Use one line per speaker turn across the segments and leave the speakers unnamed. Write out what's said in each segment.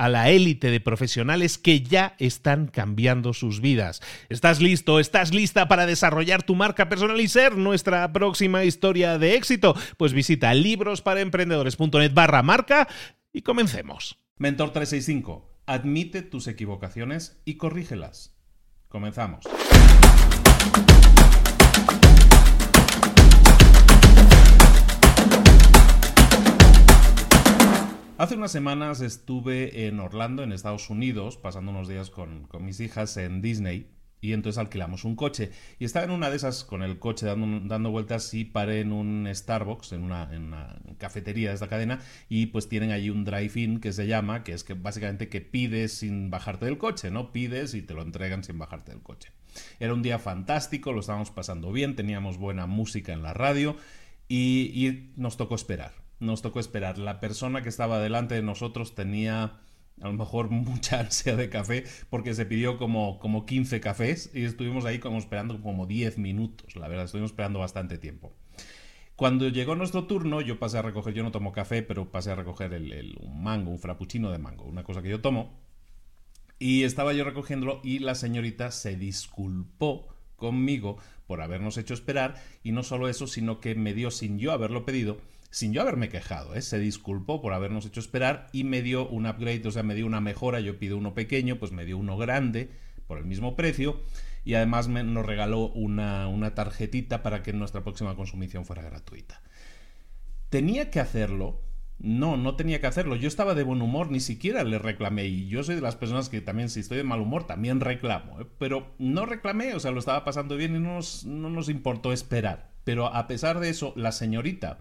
a la élite de profesionales que ya están cambiando sus vidas. ¿Estás listo? ¿Estás lista para desarrollar tu marca personal y ser nuestra próxima historia de éxito? Pues visita librosparaemprendedores.net barra marca y comencemos.
Mentor 365. Admite tus equivocaciones y corrígelas. Comenzamos. Hace unas semanas estuve en Orlando, en Estados Unidos, pasando unos días con, mis hijas en Disney. Y entonces alquilamos un coche. Y estaba en una de esas con el coche dando, dando vueltas y paré en un Starbucks, en una, en una, cafetería de esta cadena. Y pues tienen allí un drive-in que se llama, que es que básicamente que pides sin bajarte del coche, ¿no? Pides y te lo entregan sin bajarte del coche. Era un día fantástico, lo estábamos pasando bien, teníamos buena música en la radio y nos tocó esperar nos tocó esperar. La persona que estaba delante de nosotros tenía a lo mejor mucha ansia de café porque se pidió como, como 15 cafés y estuvimos ahí como esperando como 10 minutos, la verdad, estuvimos esperando bastante tiempo. Cuando llegó nuestro turno, yo pasé a recoger, yo no tomo café, pero pasé a recoger el, un mango, un frappuccino de mango, una cosa que yo tomo. Y estaba yo recogiéndolo y la señorita se disculpó conmigo por habernos hecho esperar y no solo eso, sino que me dio sin yo haberlo pedido sin yo haberme quejado, ¿eh? se disculpó por habernos hecho esperar y me dio un upgrade, o sea, me dio una mejora, yo pido uno pequeño, pues me dio uno grande por el mismo precio y además me, nos regaló una, una tarjetita para que nuestra próxima consumición fuera gratuita. ¿Tenía que hacerlo? No, no tenía que hacerlo. Yo estaba de buen humor, ni siquiera le reclamé. Y yo soy de las personas que también, si estoy de mal humor, también reclamo. ¿eh? Pero no reclamé, o sea, lo estaba pasando bien y no no nos importó esperar. Pero a pesar de eso, la señorita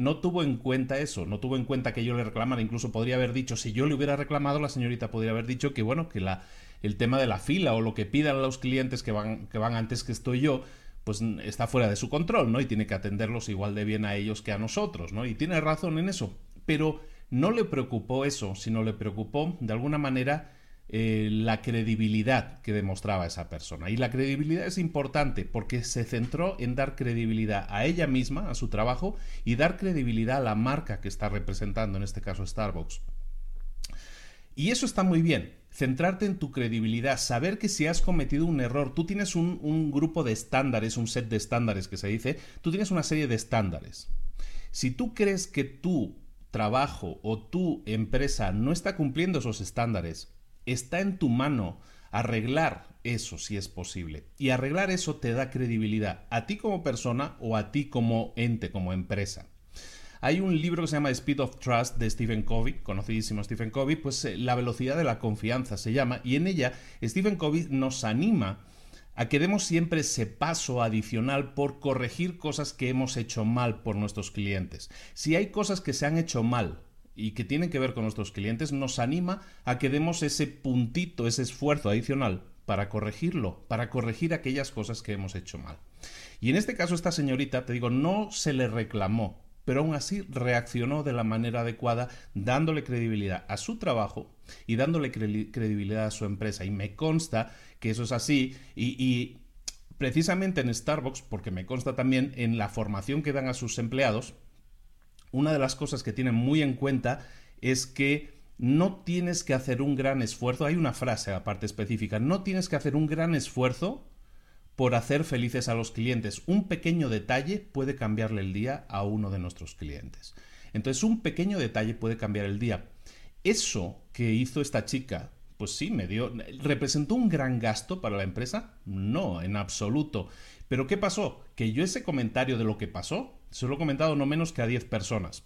no tuvo en cuenta eso, no tuvo en cuenta que yo le reclamara, incluso podría haber dicho, si yo le hubiera reclamado, la señorita podría haber dicho que bueno, que la, el tema de la fila o lo que pidan los clientes que van, que van antes que estoy yo, pues está fuera de su control, ¿no? Y tiene que atenderlos igual de bien a ellos que a nosotros, ¿no? Y tiene razón en eso, pero no le preocupó eso, sino le preocupó de alguna manera eh, la credibilidad que demostraba esa persona. Y la credibilidad es importante porque se centró en dar credibilidad a ella misma, a su trabajo, y dar credibilidad a la marca que está representando, en este caso Starbucks. Y eso está muy bien, centrarte en tu credibilidad, saber que si has cometido un error, tú tienes un, un grupo de estándares, un set de estándares que se dice, tú tienes una serie de estándares. Si tú crees que tu trabajo o tu empresa no está cumpliendo esos estándares, está en tu mano arreglar eso si es posible. Y arreglar eso te da credibilidad a ti como persona o a ti como ente, como empresa. Hay un libro que se llama Speed of Trust de Stephen Covey, conocidísimo Stephen Covey, pues eh, la velocidad de la confianza se llama, y en ella Stephen Covey nos anima a que demos siempre ese paso adicional por corregir cosas que hemos hecho mal por nuestros clientes. Si hay cosas que se han hecho mal y que tienen que ver con nuestros clientes, nos anima a que demos ese puntito, ese esfuerzo adicional para corregirlo, para corregir aquellas cosas que hemos hecho mal. Y en este caso esta señorita, te digo, no se le reclamó, pero aún así reaccionó de la manera adecuada, dándole credibilidad a su trabajo y dándole credibilidad a su empresa. Y me consta que eso es así y, precisamente en Starbucks, porque me consta también en la formación que dan a sus empleados, una de las cosas que tienen muy en cuenta es que no tienes que hacer un gran esfuerzo, hay una frase aparte específica, no tienes que hacer un gran esfuerzo por hacer felices a los clientes. Un pequeño detalle puede cambiarle el día a uno de nuestros clientes. Entonces, un pequeño detalle puede cambiar el día. Eso que hizo esta chica, pues sí, me dio. ¿Representó un gran gasto para la empresa? No, en absoluto. Pero ¿qué pasó? Que yo ese comentario de lo que pasó, se lo he comentado no menos que a 10 personas.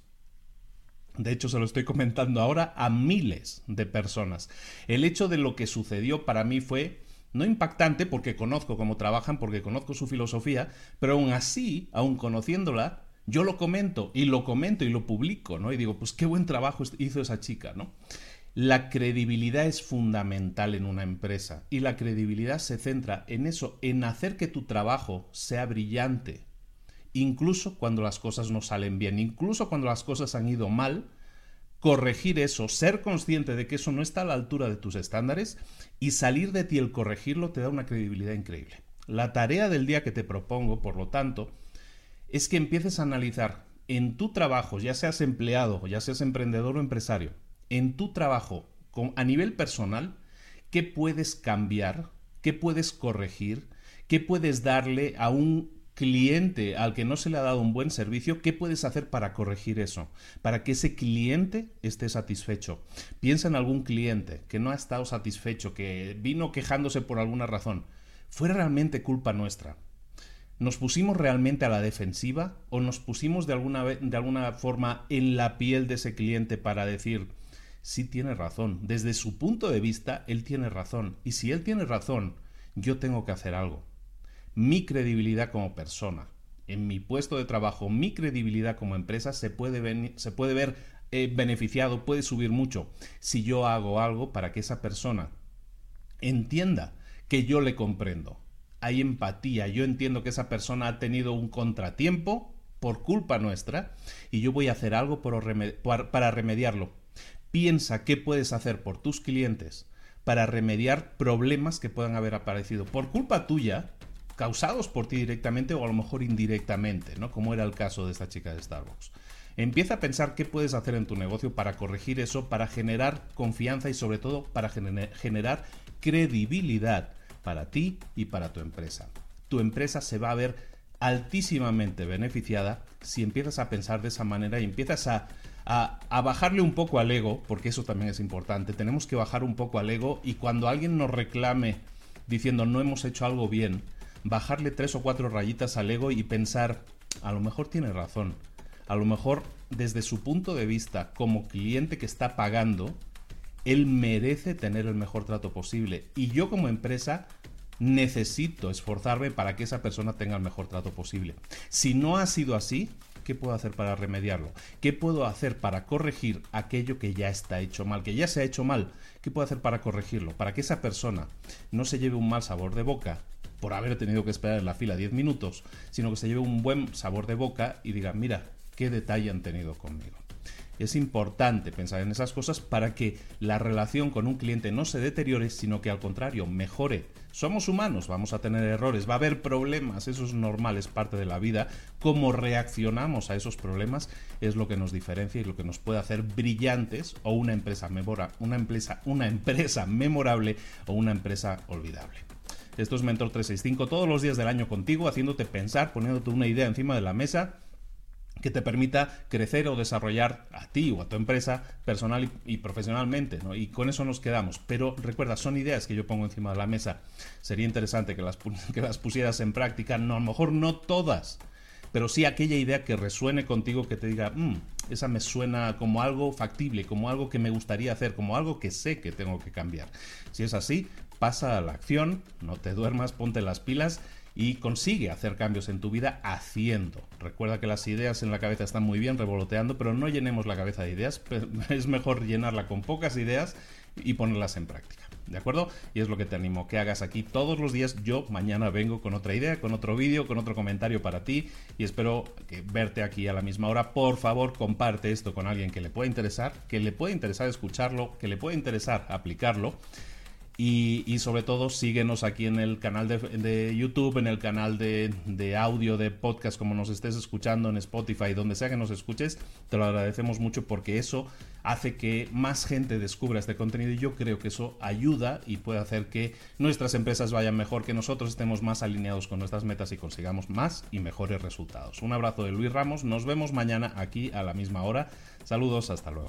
De hecho, se lo estoy comentando ahora a miles de personas. El hecho de lo que sucedió para mí fue no impactante porque conozco cómo trabajan, porque conozco su filosofía, pero aún así, aún conociéndola, yo lo comento y lo comento y lo publico, ¿no? Y digo, pues qué buen trabajo hizo esa chica, ¿no? La credibilidad es fundamental en una empresa y la credibilidad se centra en eso, en hacer que tu trabajo sea brillante, incluso cuando las cosas no salen bien, incluso cuando las cosas han ido mal, corregir eso, ser consciente de que eso no está a la altura de tus estándares y salir de ti el corregirlo te da una credibilidad increíble. La tarea del día que te propongo, por lo tanto, es que empieces a analizar en tu trabajo, ya seas empleado, ya seas emprendedor o empresario, en tu trabajo a nivel personal, qué puedes cambiar, qué puedes corregir, qué puedes darle a un cliente al que no se le ha dado un buen servicio, ¿qué puedes hacer para corregir eso? Para que ese cliente esté satisfecho. Piensa en algún cliente que no ha estado satisfecho, que vino quejándose por alguna razón. ¿Fue realmente culpa nuestra? ¿Nos pusimos realmente a la defensiva o nos pusimos de alguna, de alguna forma en la piel de ese cliente para decir, sí tiene razón, desde su punto de vista, él tiene razón, y si él tiene razón, yo tengo que hacer algo mi credibilidad como persona, en mi puesto de trabajo, mi credibilidad como empresa se puede, se puede ver eh, beneficiado, puede subir mucho si yo hago algo para que esa persona entienda que yo le comprendo. Hay empatía, yo entiendo que esa persona ha tenido un contratiempo por culpa nuestra y yo voy a hacer algo para remediarlo. Piensa qué puedes hacer por tus clientes para remediar problemas que puedan haber aparecido por culpa tuya causados por ti directamente o a lo mejor indirectamente, ¿no? Como era el caso de esta chica de Starbucks. Empieza a pensar qué puedes hacer en tu negocio para corregir eso, para generar confianza y sobre todo para generar credibilidad para ti y para tu empresa. Tu empresa se va a ver altísimamente beneficiada si empiezas a pensar de esa manera y empiezas a, a, bajarle un poco al ego, porque eso también es importante. Tenemos que bajar un poco al ego y cuando alguien nos reclame diciendo no hemos hecho algo bien, bajarle tres o cuatro rayitas al ego y pensar, a lo mejor tiene razón, a lo mejor desde su punto de vista como cliente que está pagando, él merece tener el mejor trato posible. Y yo como empresa necesito esforzarme para que esa persona tenga el mejor trato posible. Si no ha sido así, ¿qué puedo hacer para remediarlo? ¿Qué puedo hacer para corregir aquello que ya está hecho mal, que ya se ha hecho mal? ¿Qué puedo hacer para corregirlo? Para que esa persona no se lleve un mal sabor de boca por haber tenido que esperar en la fila 10 minutos, sino que se lleve un buen sabor de boca y diga, mira, qué detalle han tenido conmigo. Es importante pensar en esas cosas para que la relación con un cliente no se deteriore, sino que al contrario, mejore. Somos humanos, vamos a tener errores, va a haber problemas, eso es normal, es parte de la vida. Cómo reaccionamos a esos problemas es lo que nos diferencia y lo que nos puede hacer brillantes o una empresa, una empresa, una empresa memorable o una empresa olvidable. Esto es Mentor 365 todos los días del año contigo, haciéndote pensar, poniéndote una idea encima de la mesa que te permita crecer o desarrollar a ti o a tu empresa personal y, profesionalmente. Y con eso nos quedamos. Pero recuerda, son ideas que yo pongo encima de la mesa. Sería interesante que las, que las pusieras en práctica, no, a lo mejor no todas, pero sí aquella idea que resuene contigo, que te diga, mm, esa me suena como algo factible, como algo que me gustaría hacer, como algo que sé que tengo que cambiar. Si es así, pasa a la acción, no te duermas, ponte las pilas y consigue hacer cambios en tu vida haciendo. Recuerda que las ideas en la cabeza están muy bien revoloteando, pero no llenemos la cabeza de ideas, es mejor llenarla con pocas ideas y ponerlas en práctica. ¿De acuerdo? Y es lo que te animo que hagas aquí todos los días. Yo mañana vengo con otra idea, con otro vídeo, con otro comentario para ti y espero que verte aquí a la misma hora. Por favor, comparte esto con alguien que le pueda interesar, que le pueda interesar escucharlo, que le pueda interesar aplicarlo. Y, sobre todo síguenos aquí en el canal de, YouTube, en el canal de, de, audio, de podcast, como nos estés escuchando en Spotify, donde sea que nos escuches, te lo agradecemos mucho porque eso hace que más gente descubra este contenido y yo creo que eso ayuda y puede hacer que nuestras empresas vayan mejor, que nosotros estemos más alineados con nuestras metas y consigamos más y mejores resultados. Un abrazo de Luis Ramos, nos vemos mañana aquí a la misma hora. Saludos, hasta luego.